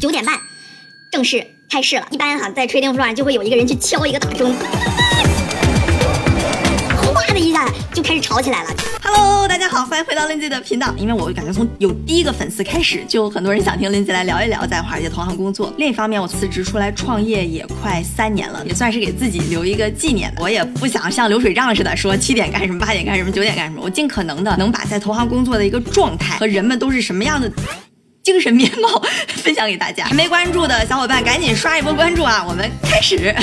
九点半正式开市了。一般哈，在 trading floor 上就会有一个人去敲一个大钟，哗的一下就开始吵起来了。Hello，大家好，欢迎回到 lindy 的频道。因为我感觉从有第一个粉丝开始，就很多人想听 lindy 来聊一聊在华尔街投行工作。另一方面，我辞职出来创业也快三年了，也算是给自己留一个纪念。我也不想像流水账似的说七点干什么，八点干什么，九点干什么。我尽可能的能把在投行工作的一个状态和人们都是什么样的。精神面貌 分享给大家，还没关注的小伙伴赶紧刷一波关注啊！我们开始。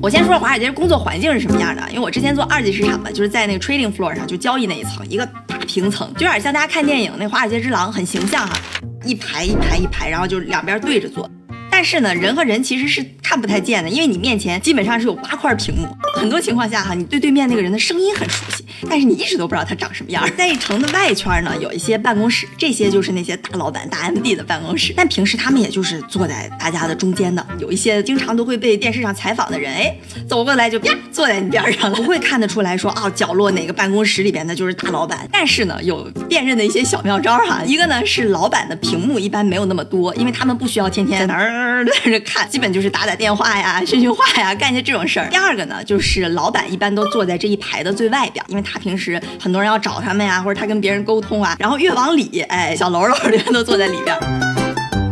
我先说说华尔街工作环境是什么样的，因为我之前做二级市场嘛，就是在那个 trading floor 上就交易那一层，一个大平层，就有点像大家看电影那《华尔街之狼》，很形象哈，一排一排一排，然后就两边对着坐。但是呢，人和人其实是看不太见的，因为你面前基本上是有八块屏幕，很多情况下哈，你对对面那个人的声音很熟悉，但是你一直都不知道他长什么样。在一城的外圈呢，有一些办公室，这些就是那些大老板、大 MD 的办公室，但平时他们也就是坐在大家的中间的。有一些经常都会被电视上采访的人，哎，走过来就啪坐在你边上了，不会看得出来说啊、角落哪个办公室里边的就是大老板。但是呢，有辨认的一些小妙招哈，一个呢是老板的屏幕一般没有那么多，因为他们不需要天天在那儿在这看。基本就是打打电话呀、训训话呀，干些这种事儿。第二个呢，就是老板一般都坐在这一排的最外边，因为他平时很多人要找他们呀，或者他跟别人沟通啊。然后越往里，哎，小喽啰的人都坐在里边。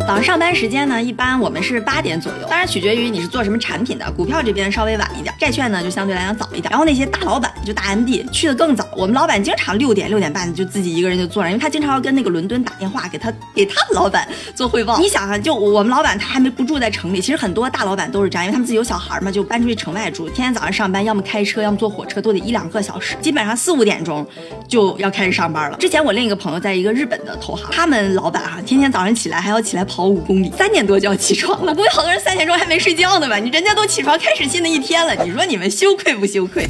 早上上班时间呢，一般我们是八点左右，当然取决于你是做什么产品的。股票这边稍微晚一点，债券呢就相对来讲早一点。然后那些大老板就大 MD 去的更早，我们老板经常六点六点半就自己一个人就坐着，因为他经常要跟那个伦敦打电话给他给他的老板做汇报。你想啊，就我们老板他还没不住在城里，其实很多大老板都是这样，因为他们自己有小孩嘛，就搬出去城外住，天天早上上班，要么开车，要么坐火车，都得一两个小时，基本上四五点钟就要开始上班了。之前我另一个朋友在一个日本的投行，他们老板哈、天天早上起来还要起来跑五公里，三点多就要起床了。估计好多人三点钟还没睡觉呢吧？你人家都起床开始新的一天了，你说你们羞愧不羞愧？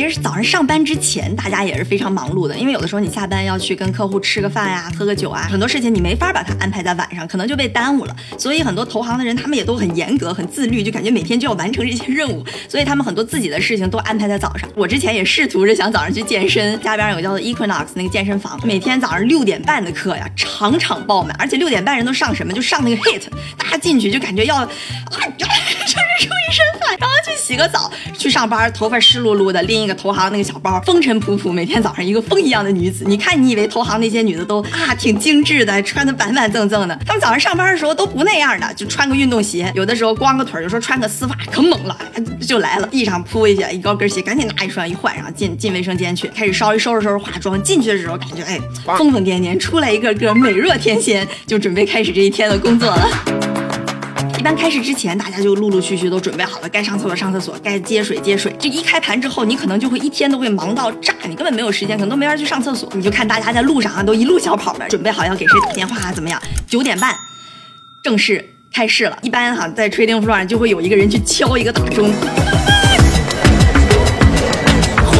其实早上上班之前，大家也是非常忙碌的，因为有的时候你下班要去跟客户吃个饭呀、喝个酒啊，很多事情你没法把它安排在晚上，可能就被耽误了。所以很多投行的人，他们也都很严格、很自律，就感觉每天就要完成这些任务，所以他们很多自己的事情都安排在早上。我之前也试图着想早上去健身，家边有个叫做 Equinox 那个健身房，每天早上六点半的课呀，场场爆满，而且六点半人都上什么？就上那个 HIT，大家进去就感觉要啊，就是出一身汗，然后洗个澡，去上班，头发湿漉漉的，拎一个投行那个小包，风尘仆仆，每天早上一个风一样的女子。你看，你以为投行那些女的都啊挺精致的，穿的板板正正的，她们早上上班的时候都不那样的，就穿个运动鞋，有的时候光个腿，有时候穿个丝袜，可猛了，就来了，地上铺一下一高跟鞋，赶紧拿一双一换上，进进卫生间去，开始稍微收拾收拾化妆。进去的时候感觉哎疯疯癫癫，出来一个个美若天仙，就准备开始这一天的工作了。一般开市之前，大家就陆陆续续都准备好了，该上厕所上厕所，该接水接水。这一开盘之后，你可能就会一天都会忙到炸，你根本没有时间，可能都没法去上厕所。你就看大家在路上啊，都一路小跑的，准备好要给谁打电话啊，怎么样？九点半正式开市了。一般哈、在 trading floor 上就会有一个人去敲一个大钟。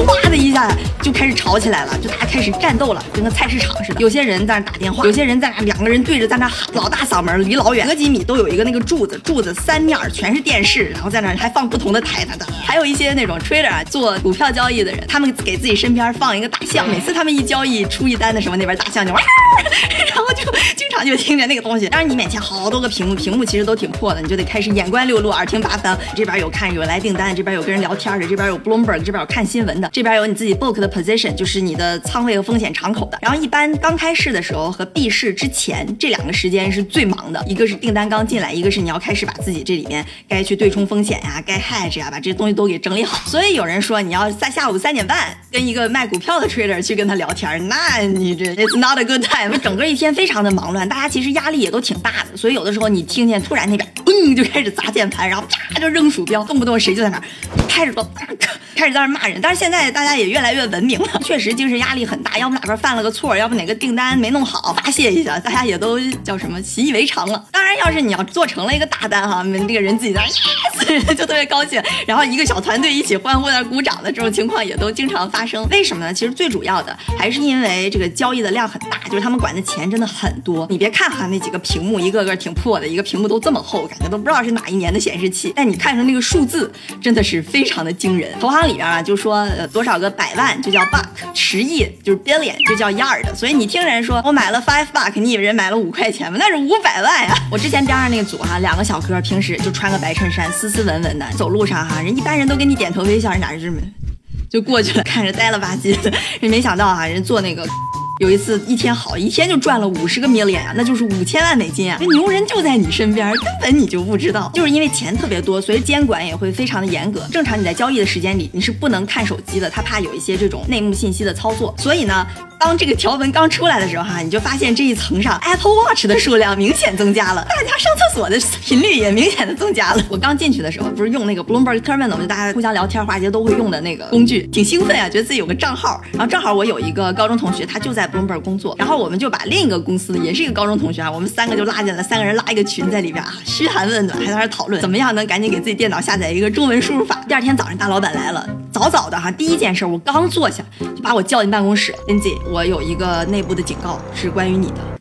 哗的一下就开始吵起来了，就大家开始战斗了，跟个菜市场似的。有些人在那打电话，有些人在那两个人对着在那喊，老大嗓门离老远，隔几米都有一个那个柱子，柱子三面全是电视，然后在那还放不同的台，的。还有一些那种 trader，做股票交易的人，他们给自己身边放一个大象，每次他们一交易出一单的时候，那边大象就哇，然后就 经常就听见那个东西。当然你面前好多个屏幕，屏幕其实都挺破的，你就得开始眼观六路，耳听八方。这边有看有来订单，这边有跟人聊天的，这边有 Bloomberg，这边有看新闻的，这边有你自己 book 的 position，就是你的仓位和风险敞口的。然后一般刚开市的时候和闭市之前这两个时间是最忙的，一个是订单刚进来，一个是你要开始把自己这里面该去对冲风险呀、该 hedge 呀，把这些东西都给整理好。所以有人说你要在下午三点半跟一个卖股票的 trader 去跟他聊天，那你这 it's not a good time。整个一天非常的忙乱，大家其实压力也都挺大的，所以有的时候你听见突然那边嘣就开始砸键盘，然后啪就扔鼠标，动不动谁就在那儿开始都 开始在那儿骂人。但是现在大家也越来越文明了，确实精神压力很大，要不哪边犯了个错，要不哪个订单没弄好，发泄一下，大家也都叫什么习以为常了。当然，要是你要做成了一个大单哈，那个人自己在那儿 yes 就特别高兴，然后一个小团队一起欢呼在那鼓掌的这种情况也都经常发生。为什么呢？其实最主要的还是因为这个交易的量很大，就是他们管的钱真的很多。你别看哈那几个屏幕一个个挺破的，一个屏幕都这么厚，感觉都不知道是哪一年的显示器，但你看成那个数字，真的是非常的惊人。投行里边啊，就说呃多少个百万就叫 buck，十亿就是 billion 就叫 yard，所以你听人说我买了 five buck，你以为人买了五块钱吗？那是五百万呀！我之前边上那个组哈，两个小哥平时就穿个白衬衫，斯斯文文的，走路上哈，人一般人都给你点头微笑，人俩是这么就过去了，看着呆了吧唧的，人没想到哈，人做那个。有一次一天好，一天就赚了五十个 million 啊，那就是五千万美金啊！牛人就在你身边，根本你就不知道。就是因为钱特别多，所以监管也会非常的严格。正常你在交易的时间里，你是不能看手机的，他怕有一些这种内幕信息的操作。所以呢，当这个条文刚出来的时候哈，你就发现这一层上 Apple Watch 的数量明显增加了，大家上厕所的频率也明显的增加了。我刚进去的时候不是用那个 Bloomberg Terminal，就大家互相聊天、华尔街都会用的那个工具，挺兴奋啊，觉得自己有个账号。然后正好我有一个高中同学，他就在本本工作，然后。我们就把另一个公司也是一个高中同学啊，我们三个就拉进来，三个人拉一个群在里边啊，嘘寒问暖，还在那讨论怎么样能赶紧给自己电脑下载一个中文输入法。第二天早上大老板来了，早早的哈，第一件事我刚坐下就把我叫进办公室，Lindsay，我有一个内部的警告是关于你的。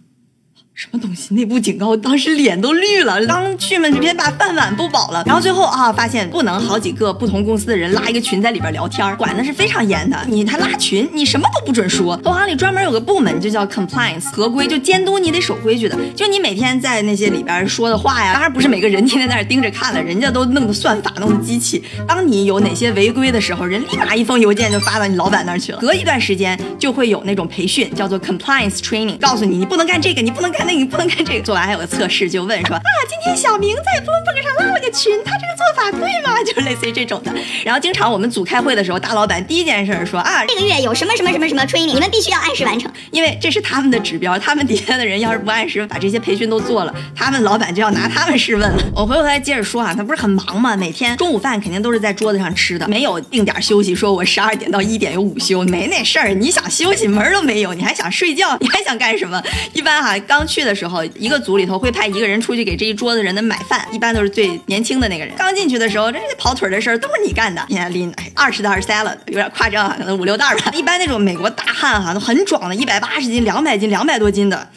什么东西？内部警告，当时脸都绿了。刚去嘛，直接把饭碗不保了。然后最后啊，发现不能好几个不同公司的人拉一个群在里边聊天，管的是非常严的。你他拉群，你什么都不准说。投行里专门有个部门，就叫 compliance 合规，就监督你得守规矩的。就你每天在那些里边说的话呀，当然不是每个人天天在那盯着看了，人家都弄的算法，弄的机器。当你有哪些违规的时候，人立马一封邮件就发到你老板那儿去了。隔一段时间就会有那种培训，叫做 compliance training，告诉你你不能干这个，你不能干。那你不能干这个，做完还有个测试，就问说啊，今天小明在 Bloomberg 上拉了个群，他这个做法对吗？就是类似于这种的。然后经常我们组开会的时候，大老板第一件事说啊，这个月有什么什么什么什么 training，你们必须要按时完成，因为这是他们的指标。他们底下的人要是不按时把这些培训都做了，他们老板就要拿他们试问了。我回过头来接着说啊，他不是很忙吗？每天中午饭肯定都是在桌子上吃的，没有定点休息。说我十二点到一点有午休，没那事儿。你想休息门都没有，你还想睡觉，你还想干什么？一般哈，刚去去的时候一个。组里头会派一个人出去给这一桌子人的买饭，一般都是最年轻的那个人。刚进去的时候，这些跑腿的事儿都是你干的。天天拎二十袋 salad，有点夸张啊，可能五六袋吧。一般那种美国大汉哈都很壮的，一百八十斤、两百斤、两百多斤的。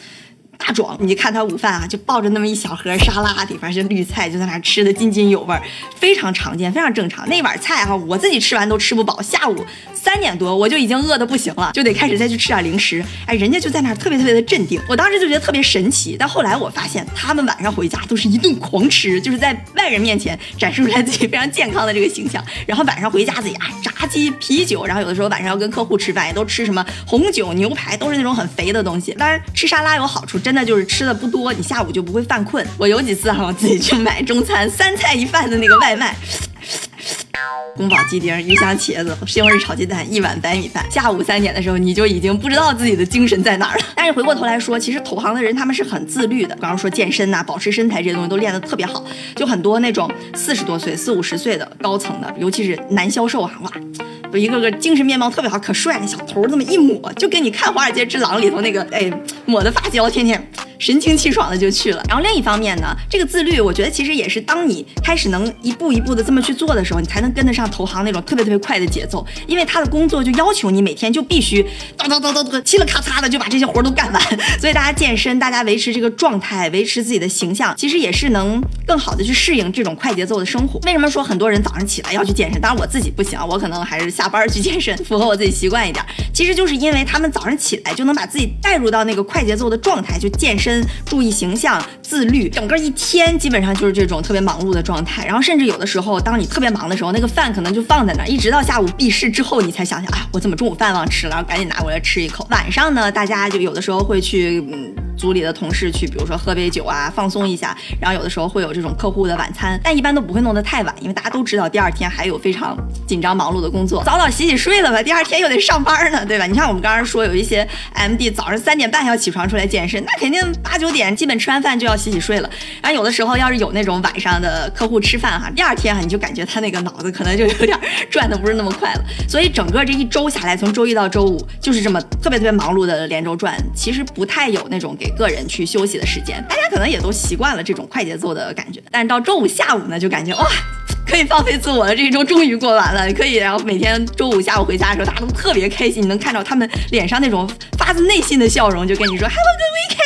大壮，你看他午饭啊，就抱着那么一小盒沙拉，里边是绿菜，就在那吃的津津有味儿，非常常见，非常正常。那碗菜哈，我自己吃完都吃不饱。下午三点多，我就已经饿得不行了，就得开始再去吃点零食。哎，人家就在那儿特别特别的镇定，我当时就觉得特别神奇。但后来我发现，他们晚上回家都是一顿狂吃，就是在外人面前展示出来自己非常健康的这个形象。然后晚上回家自己啊，炸鸡、啤酒，然后有的时候晚上要跟客户吃饭，也都吃什么红酒、牛排，都是那种很肥的东西。当然吃沙拉有好处，真。的就是吃的不多，你下午就不会犯困。我有几次哈，我自己去买中餐，三菜一饭的那个外卖，宫保鸡丁、鱼香茄子、西红柿炒鸡蛋，一碗白米饭。下午三点的时候，你就已经不知道自己的精神在哪儿了。但是回过头来说，其实投行的人他们是很自律的。刚刚说健身呐，保持身材这些东西都练得特别好，就很多那种四十多岁、四五十岁的高层的，尤其是男销售啊，哇。就一个个精神面貌特别好，可帅，小头这么一抹，就跟你看《华尔街之狼》里头那个哎抹的发胶，天天。神清气爽的就去了。然后另一方面呢，这个自律，我觉得其实也是当你开始能一步一步的这么去做的时候，你才能跟得上投行那种特别特别快的节奏。因为他的工作就要求你每天就必须叨叨叨叨叨，嘁了咔嚓的就把这些活都干完。所以大家健身，大家维持这个状态，维持自己的形象，其实也是能更好的去适应这种快节奏的生活。为什么说很多人早上起来要去健身？当然我自己不行，我可能还是下班去健身，符合我自己习惯一点。其实就是因为他们早上起来就能把自己带入到那个快节奏的状态，就健身，注意形。象自律，整个一天基本上就是这种特别忙碌的状态。然后甚至有的时候，当你特别忙的时候，那个饭可能就放在那儿，一直到下午闭市之后，你才想想，啊，我怎么中午饭忘吃了，然后赶紧拿过来吃一口。晚上呢，大家就有的时候会去。嗯。组里的同事去，比如说喝杯酒啊，放松一下。然后有的时候会有这种客户的晚餐，但一般都不会弄得太晚，因为大家都知道第二天还有非常紧张忙碌的工作，早早洗洗睡了吧，第二天又得上班呢，对吧？你像我们刚刚说有一些 MD 早上三点半要起床出来健身，那肯定八九点基本吃完饭就要洗洗睡了。然后有的时候要是有那种晚上的客户吃饭哈，第二天哈你就感觉他那个脑子可能就有点转的不是那么快了。所以整个这一周下来，从周一到周五就是这么特别特别忙碌的连轴转，其实不太有那种给个人去休息的时间，大家可能也都习惯了这种快节奏的感觉。但是到周五下午呢，就感觉哇，可以放飞自我了，这一周终于过完了，可以。然后每天周五下午回家的时候，大家都特别开心，你能看到他们脸上那种发自内心的笑容，就跟你说 Have a good weekend。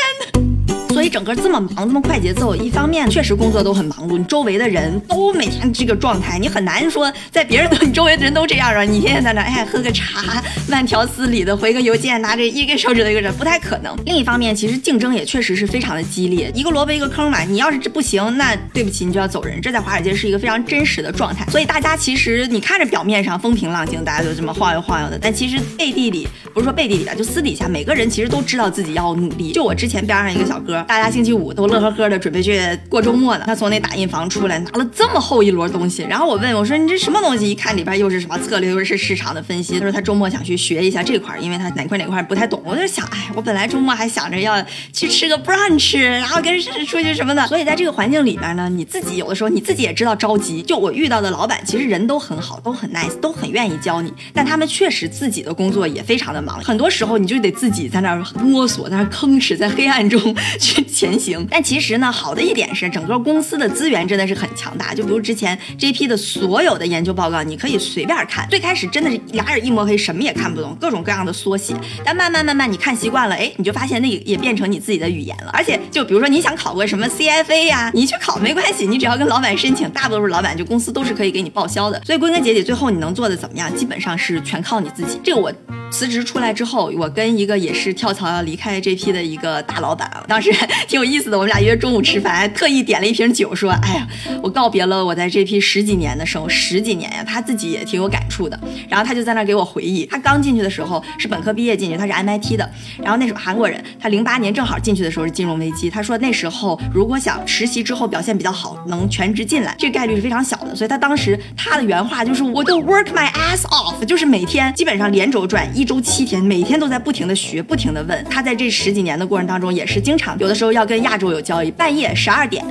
整个这么忙，这么快节奏，一方面确实工作都很忙碌，你周围的人都每天这个状态，你很难说在别人都你周围的人都这样啊，你天天在那哎喝个茶，慢条斯理的回个邮件，拿着一根手指头一个人，不太可能。另一方面，其实竞争也确实是非常的激烈，一个萝卜一个坑嘛，你要是这不行，那对不起，你就要走人。这在华尔街是一个非常真实的状态，所以大家其实你看着表面上风平浪静，大家就这么晃悠晃悠的，但其实背地里不是说背地里吧，就私底下每个人其实都知道自己要努力。就我之前边上一个小哥，大大家星期五都乐呵呵的准备去过周末呢，他从那打印房出来，拿了这么厚一摞东西，然后我问我说你这什么东西？一看里边又是什么策略，又是市场的分析。他说他周末想去学一下这块，因为他哪块哪块不太懂。我就想，哎，我本来周末还想着要去吃个 brunch，然后跟出去什么的。所以在这个环境里边呢，你自己有的时候你自己也知道着急。就我遇到的老板，其实人都很好，都很 nice，都很愿意教你，但他们确实自己的工作也非常的忙，很多时候你就得自己在那摸索，在那吭哧，在黑暗中去前行。但其实呢，好的一点是整个公司的资源真的是很强大。就比如之前 JP 的所有的研究报告，你可以随便看。最开始真的是俩眼一摸黑，什么也看不懂，各种各样的缩写。但慢慢慢慢你看习惯了，哎，你就发现那也变成你自己的语言了。而且就比如说你想考个什么 CFA 呀，你去考没关系，你只要跟老板申请，大多数老板就公司都是可以给你报销的。所以归根结底，最后你能做的怎么样，基本上是全靠你自己。这个我。辞职出来之后，我跟一个也是跳槽要离开 JP 的一个大老板，当时挺有意思的。我们俩约中午吃饭，特意点了一瓶酒，说：“哎呀，我告别了我在 JP 十几年的生活，十几年呀。”他自己也挺有感触的。然后他就在那给我回忆，他刚进去的时候是本科毕业进去，他是 MIT 的。然后那时候韩国人，他零八年正好进去的时候是金融危机。他说那时候如果想实习之后表现比较好，能全职进来，这概率是非常小的。所以他当时他的原话就是：“我都 work my ass off，就是每天基本上连轴转，一周七天，每。”天都在不停的学，不停的问。他在这十几年的过程当中，也是经常有的时候要跟亚洲有交易。半夜十二点，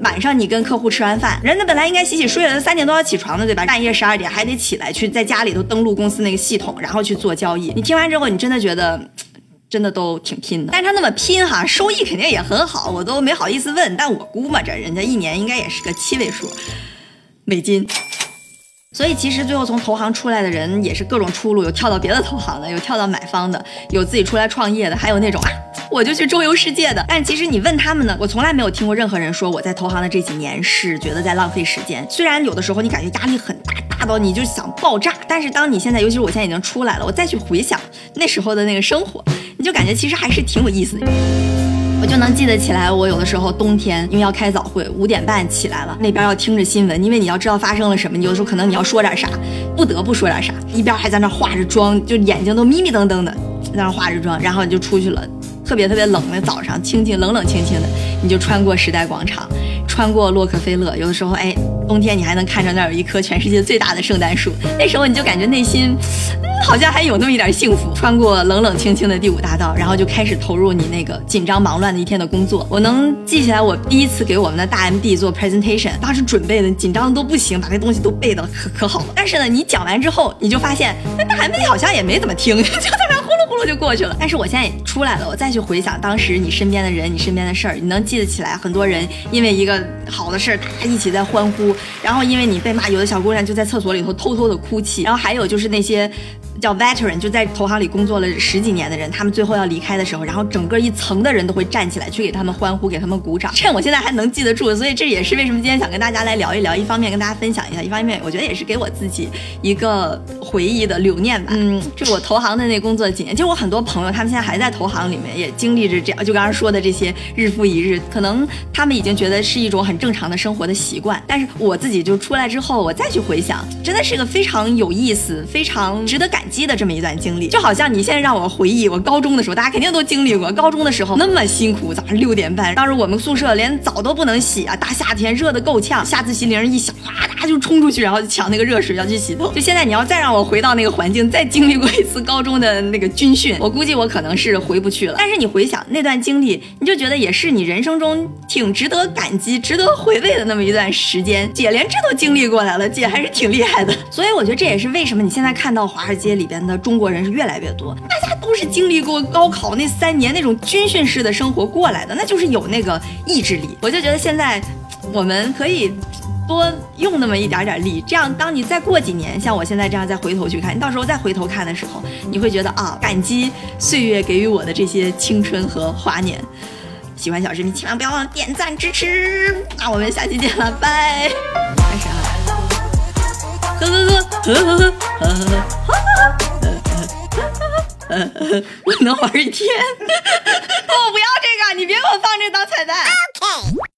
晚上你跟客户吃完饭，人家本来应该洗洗睡了，三点多要起床的，对吧？半夜十二点还得起来去在家里头登录公司那个系统，然后去做交易。你听完之后，你真的觉得，真的都挺拼的。但是他那么拼哈，收益肯定也很好，我都没好意思问。但我估摸着，人家一年应该也是个七位数美金。所以其实最后从投行出来的人也是各种出路，有跳到别的投行的，有跳到买方的，有自己出来创业的，还有那种啊，我就去周游世界的。但其实你问他们呢，我从来没有听过任何人说我在投行的这几年是觉得在浪费时间。虽然有的时候你感觉压力很大，大到你就想爆炸，但是当你现在，尤其是我现在已经出来了，我再去回想那时候的那个生活，你就感觉其实还是挺有意思的。就能记得起来，我有的时候冬天因为要开早会，五点半起来了，那边要听着新闻，因为你要知道发生了什么，你有时候可能你要说点啥，不得不说点啥，一边还在那化着妆，就眼睛都迷迷瞪瞪的在那化着妆，然后你就出去了，特别特别冷的早上，清清冷冷清清的，你就穿过时代广场，穿过洛克菲勒，有的时候哎，冬天你还能看着那儿有一棵全世界最大的圣诞树，那时候你就感觉内心。好像还有那么一点幸福。穿过冷冷清清的第五大道，然后就开始投入你那个紧张忙乱的一天的工作。我能记起来，我第一次给我们的大 MD 做 presentation，当时准备的紧张的都不行，把那东西都背的可可好了。但是呢，你讲完之后，你就发现那大 MD 好像也没怎么听，就在那就过去了。但是我现在也出来了，我再去回想当时你身边的人，你身边的事儿，你能记得起来很多人因为一个好的事儿，大家一起在欢呼。然后因为你被骂，有的小姑娘就在厕所里头偷偷的哭泣。然后还有就是那些。叫 veteran，就在投行里工作了十几年的人，他们最后要离开的时候，然后整个一层的人都会站起来去给他们欢呼，给他们鼓掌。趁我现在还能记得住，所以这也是为什么今天想跟大家来聊一聊。一方面跟大家分享一下，一方面我觉得也是给我自己一个回忆的留念吧。嗯，就我投行的那工作几年，其实我很多朋友，他们现在还在投行里面，也经历着这样，就刚刚说的这些日复一日，可能他们已经觉得是一种很正常的生活的习惯。但是我自己就出来之后，我再去回想，真的是个非常有意思、非常值得感激的这么一段经历。就好像你现在让我回忆我高中的时候，大家肯定都经历过高中的时候那么辛苦，早上六点半，当时我们宿舍连澡都不能洗啊，大夏天热的够呛，下自习铃一响，哗嗒就冲出去，然后抢那个热水要去洗头。就现在你要再让我我回到那个环境，再经历过一次高中的那个军训，我估计我可能是回不去了。但是你回想那段经历，你就觉得也是你人生中挺值得感激、值得回味的那么一段时间。姐连这都经历过来了，姐还是挺厉害的。所以我觉得这也是为什么你现在看到华尔街里边的中国人是越来越多，大家都是经历过高考那三年那种军训式的生活过来的，那就是有那个意志力。我就觉得现在我们可以多用那么一点点力，这样当你再过几年，像我现在这样再回头去看，你到时候再回头看的时候，你会觉得啊，感激岁月给予我的这些青春和华年。喜欢小视频，千万不要忘了点赞支持。那我们下期见了，拜。开始啊！呵呵呵呵呵呵呵呵呵呵，我能玩一天。我不要这个，你别给我放这当彩蛋。OK。